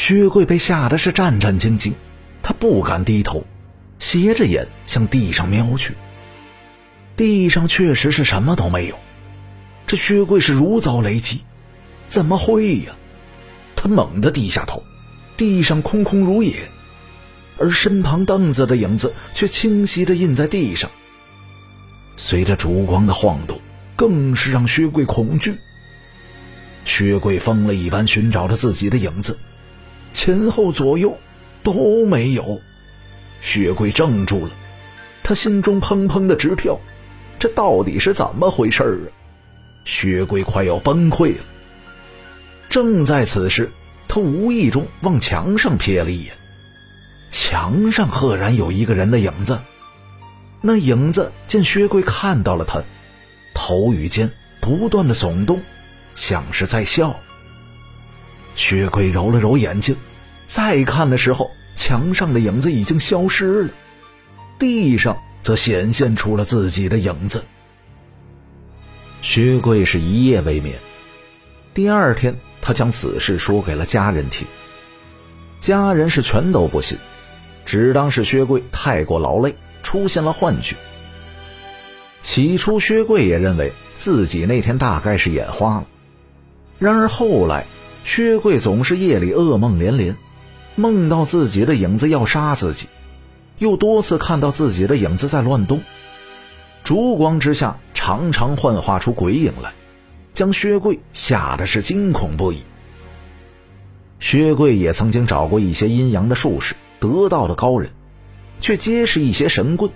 薛贵被吓得是战战兢兢，他不敢低头，斜着眼向地上瞄去。地上确实是什么都没有，这薛贵是如遭雷击，怎么会呀？他猛地低下头，地上空空如也，而身旁凳子的影子却清晰地印在地上。随着烛光的晃动，更是让薛贵恐惧。薛贵疯了一般寻找着自己的影子，前后左右都没有。薛贵怔住了，他心中砰砰的直跳，这到底是怎么回事啊？薛贵快要崩溃了。正在此时，他无意中往墙上瞥了一眼，墙上赫然有一个人的影子。那影子见薛贵看到了他，头与肩不断的耸动。像是在笑。薛贵揉了揉眼睛，再看的时候，墙上的影子已经消失了，地上则显现出了自己的影子。薛贵是一夜未眠，第二天他将此事说给了家人听，家人是全都不信，只当是薛贵太过劳累，出现了幻觉。起初，薛贵也认为自己那天大概是眼花了。然而后来，薛贵总是夜里噩梦连连，梦到自己的影子要杀自己，又多次看到自己的影子在乱动，烛光之下常常幻化出鬼影来，将薛贵吓得是惊恐不已。薛贵也曾经找过一些阴阳的术士、得道的高人，却皆是一些神棍，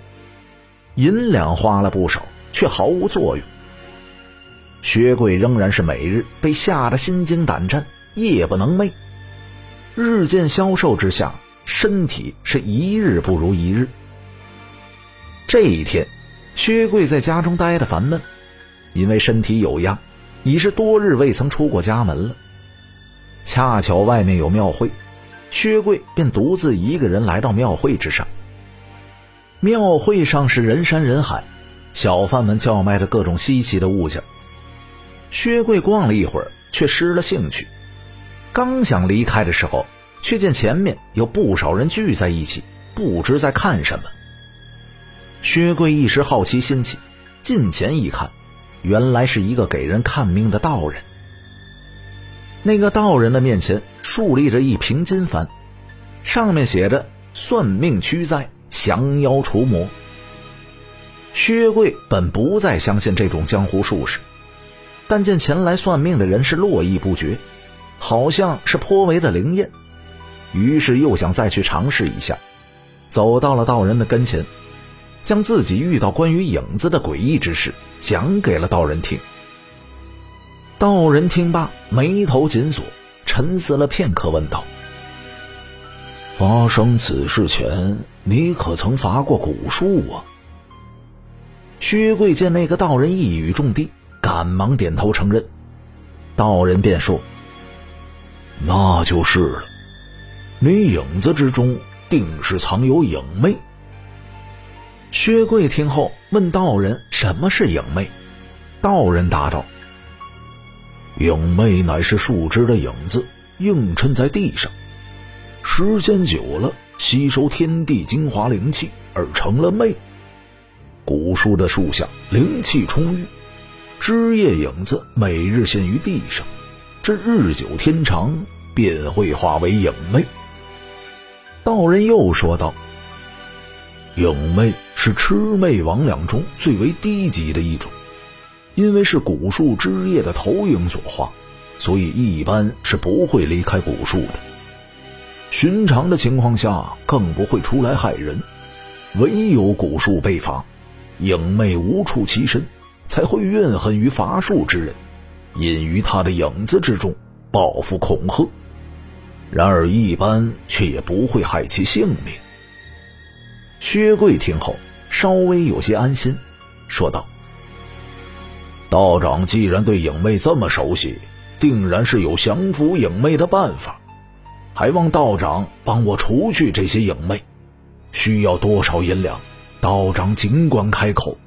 银两花了不少，却毫无作用。薛贵仍然是每日被吓得心惊胆战，夜不能寐。日渐消瘦之下，身体是一日不如一日。这一天，薛贵在家中待得烦闷，因为身体有恙，已是多日未曾出过家门了。恰巧外面有庙会，薛贵便独自一个人来到庙会之上。庙会上是人山人海，小贩们叫卖着各种稀奇的物件。薛贵逛了一会儿，却失了兴趣。刚想离开的时候，却见前面有不少人聚在一起，不知在看什么。薛贵一时好奇心起，近前一看，原来是一个给人看命的道人。那个道人的面前竖立着一瓶金幡，上面写着“算命驱灾，降妖除魔”。薛贵本不再相信这种江湖术士。但见前来算命的人是络绎不绝，好像是颇为的灵验，于是又想再去尝试一下，走到了道人的跟前，将自己遇到关于影子的诡异之事讲给了道人听。道人听罢，眉头紧锁，沉思了片刻，问道：“发生此事前，你可曾伐过蛊术啊？”薛贵见那个道人一语中的。赶忙点头承认，道人便说：“那就是了，你影子之中定是藏有影魅。”薛贵听后问道人：“什么是影魅？”道人答道：“影魅乃是树枝的影子映衬在地上，时间久了吸收天地精华灵气而成了魅。古树的树下灵气充裕。”枝叶影子每日现于地上，这日久天长便会化为影魅。道人又说道：“影魅是魑魅魍魉中最为低级的一种，因为是古树枝叶的投影所化，所以一般是不会离开古树的。寻常的情况下更不会出来害人，唯有古树被伐，影魅无处栖身。”才会怨恨于伐树之人，隐于他的影子之中，报复恐吓。然而一般却也不会害其性命。薛贵听后稍微有些安心，说道：“道长既然对影魅这么熟悉，定然是有降服影魅的办法。还望道长帮我除去这些影魅，需要多少银两？道长尽管开口。”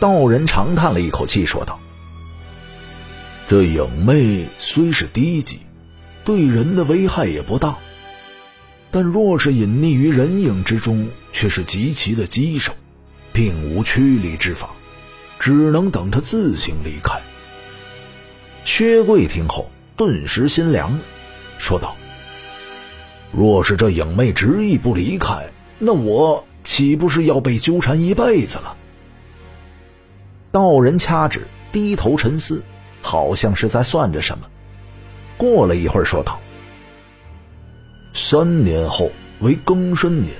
道人长叹了一口气，说道：“这影魅虽是低级，对人的危害也不大。但若是隐匿于人影之中，却是极其的棘手，并无驱离之法，只能等他自行离开。薛贵听后顿时心凉了，说道：“若是这影魅执意不离开，那我岂不是要被纠缠一辈子了？”道人掐指，低头沉思，好像是在算着什么。过了一会儿，说道。三年后为庚申年，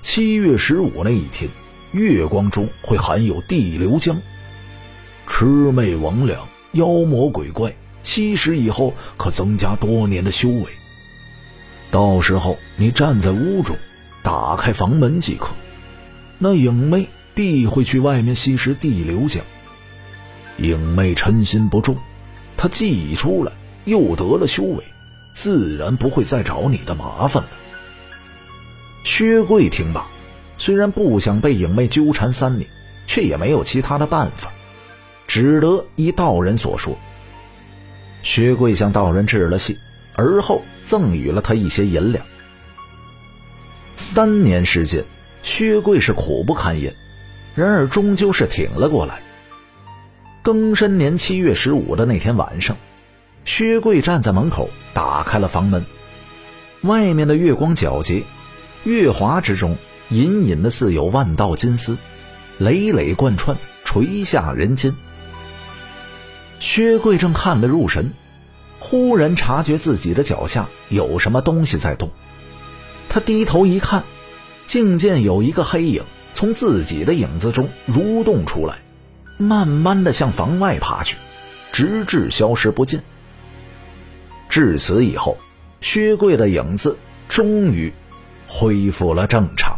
七月十五那一天，月光中会含有地流浆。魑魅魍魉、妖魔鬼怪吸食以后，可增加多年的修为。到时候你站在屋中，打开房门即可，那影魅必会去外面吸食地流浆。影妹嗔心不重，她既已出来，又得了修为。自然不会再找你的麻烦了。薛贵听罢，虽然不想被影妹纠缠三年，却也没有其他的办法，只得依道人所说。薛贵向道人致了谢，而后赠予了他一些银两。三年时间，薛贵是苦不堪言，然而终究是挺了过来。庚申年七月十五的那天晚上。薛贵站在门口，打开了房门。外面的月光皎洁，月华之中隐隐的似有万道金丝，累累贯穿，垂下人间。薛贵正看得入神，忽然察觉自己的脚下有什么东西在动。他低头一看，竟见有一个黑影从自己的影子中蠕动出来，慢慢的向房外爬去，直至消失不见。至此以后，薛贵的影子终于恢复了正常。